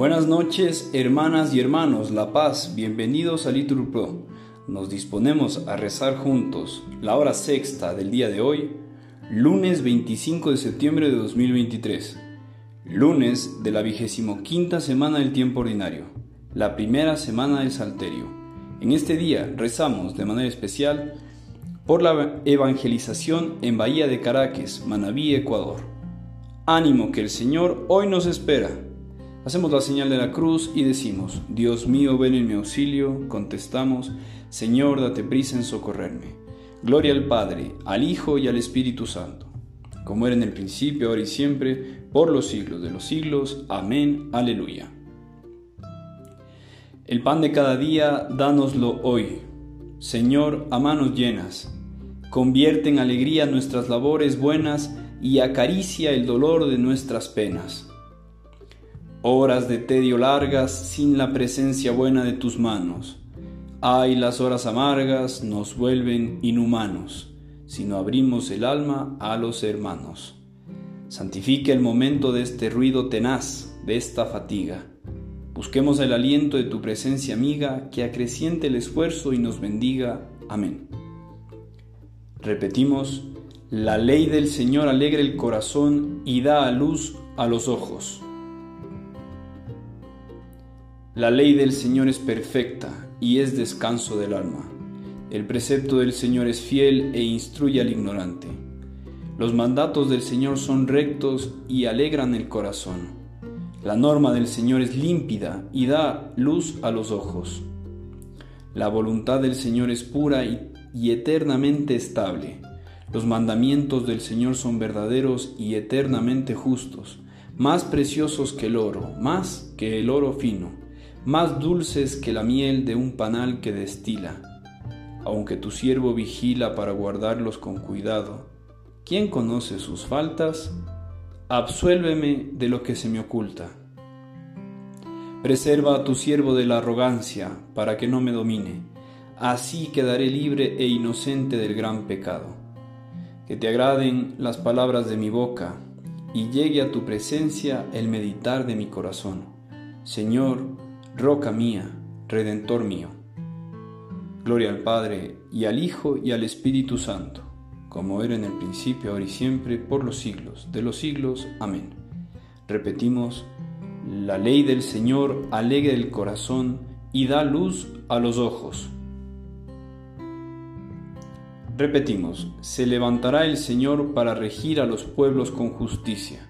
Buenas noches, hermanas y hermanos, La Paz, bienvenidos a Litur Pro. Nos disponemos a rezar juntos la hora sexta del día de hoy, lunes 25 de septiembre de 2023, lunes de la vigésimo quinta semana del tiempo ordinario, la primera semana del Salterio. En este día rezamos de manera especial por la evangelización en Bahía de Caracas, Manabí, Ecuador. Ánimo que el Señor hoy nos espera. Hacemos la señal de la cruz y decimos, Dios mío, ven en mi auxilio. Contestamos, Señor, date prisa en socorrerme. Gloria al Padre, al Hijo y al Espíritu Santo, como era en el principio, ahora y siempre, por los siglos de los siglos. Amén. Aleluya. El pan de cada día, dánoslo hoy. Señor, a manos llenas. Convierte en alegría nuestras labores buenas y acaricia el dolor de nuestras penas Horas de tedio largas sin la presencia buena de tus manos. Ay, las horas amargas nos vuelven inhumanos si no abrimos el alma a los hermanos. Santifica el momento de este ruido tenaz, de esta fatiga. Busquemos el aliento de tu presencia amiga que acreciente el esfuerzo y nos bendiga. Amén. Repetimos, la ley del Señor alegra el corazón y da a luz a los ojos. La ley del Señor es perfecta y es descanso del alma. El precepto del Señor es fiel e instruye al ignorante. Los mandatos del Señor son rectos y alegran el corazón. La norma del Señor es límpida y da luz a los ojos. La voluntad del Señor es pura y, eternamente estable. Los mandamientos del Señor son verdaderos y eternamente justos, más preciosos que el oro, más que el oro fino más dulces que la miel de un panal que destila. Aunque tu siervo vigila para guardarlos con cuidado, ¿quién conoce sus faltas? Absuélveme de lo que se me oculta. Preserva a tu siervo de la arrogancia, para que no me domine. Así quedaré libre e inocente del gran pecado. Que te agraden las palabras de mi boca, y llegue a tu presencia el meditar de mi corazón. Señor, roca mía, redentor mío. Gloria al Padre, y al Hijo, y al Espíritu Santo, como era en el principio, ahora y siempre, por los siglos de los siglos. Amén. Repetimos, la ley del Señor alegra el corazón y da luz a los ojos. Repetimos, se levantará el Señor para regir a los pueblos con justicia.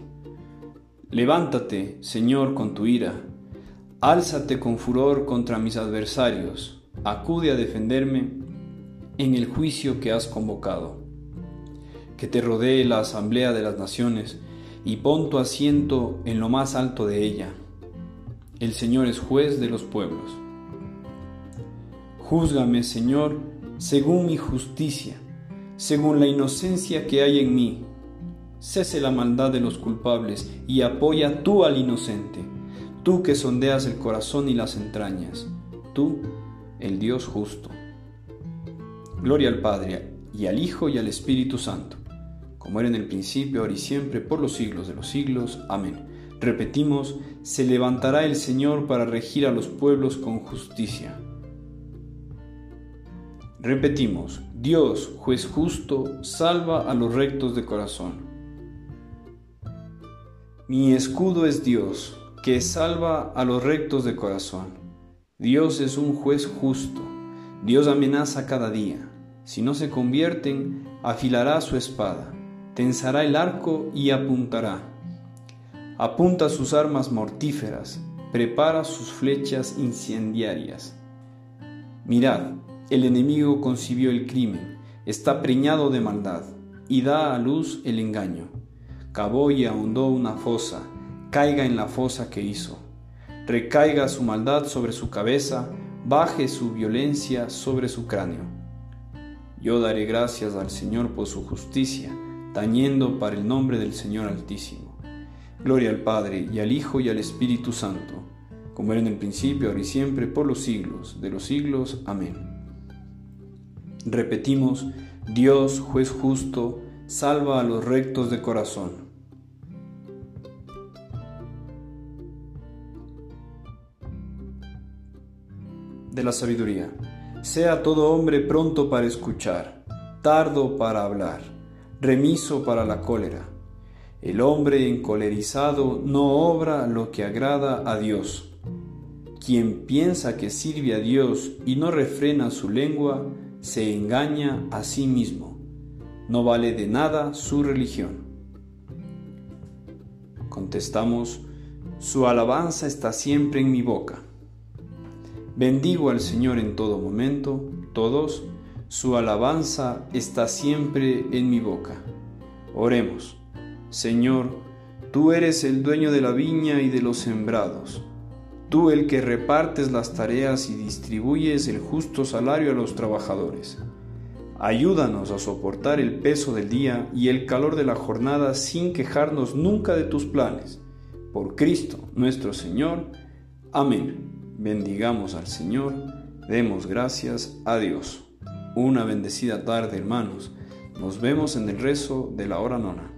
Levántate, Señor, con tu ira, álzate con furor contra mis adversarios, acude a defenderme en el juicio que has convocado. Que te rodee la asamblea de las naciones y pon tu asiento en lo más alto de ella. El Señor es juez de los pueblos. Júzgame, Señor, según mi justicia, según la inocencia que hay en mí cese la maldad de los culpables y apoya tú al inocente, tú que sondeas el corazón y las entrañas, tú, el Dios justo. Gloria al Padre, y al Hijo, y al Espíritu Santo, como era en el principio, ahora y siempre, por los siglos de los siglos. Amén. Repetimos, se levantará el Señor para regir a los pueblos con justicia. Repetimos, Dios, juez justo, salva a los rectos de corazón. Mi escudo es Dios, que salva a los rectos de corazón. Dios es un juez justo. Dios amenaza cada día. Si no se convierten, afilará su espada, tensará el arco y apuntará. Apunta sus armas mortíferas, prepara sus flechas incendiarias. Mirad, el enemigo concibió el crimen, está preñado de maldad y da a luz el engaño cavó y ahondó una fosa, caiga en la fosa que hizo. Recaiga su maldad sobre su cabeza, baje su violencia sobre su cráneo. Yo daré gracias al Señor por su justicia, tañendo para el nombre del Señor Altísimo. Gloria al Padre, y al Hijo, y al Espíritu Santo, como era en el principio, ahora y siempre, por los siglos de los siglos. Amén. Repetimos, Dios, juez justo, salva a los rectos de corazón. De la sabiduría. Sea todo hombre pronto para escuchar, tardo para hablar, remiso para la cólera. El hombre encolerizado no obra lo que agrada a Dios. Quien piensa que sirve a Dios y no refrena su lengua, se engaña a sí mismo no vale de nada su religión. Contestamos, su alabanza está siempre en mi boca. Bendigo al Señor en todo momento, todos, su alabanza está siempre en mi boca. Oremos, Señor, tú eres el dueño de la viña y de los sembrados, tú el que repartes las tareas y distribuyes el justo salario a los trabajadores. Ayúdanos a soportar el peso del día y el calor de la jornada sin quejarnos nunca de tus planes. Por Cristo nuestro Señor. Amén. Bendigamos al Señor, demos gracias a Dios. Una bendecida tarde, hermanos. Nos vemos en el rezo de la hora nona.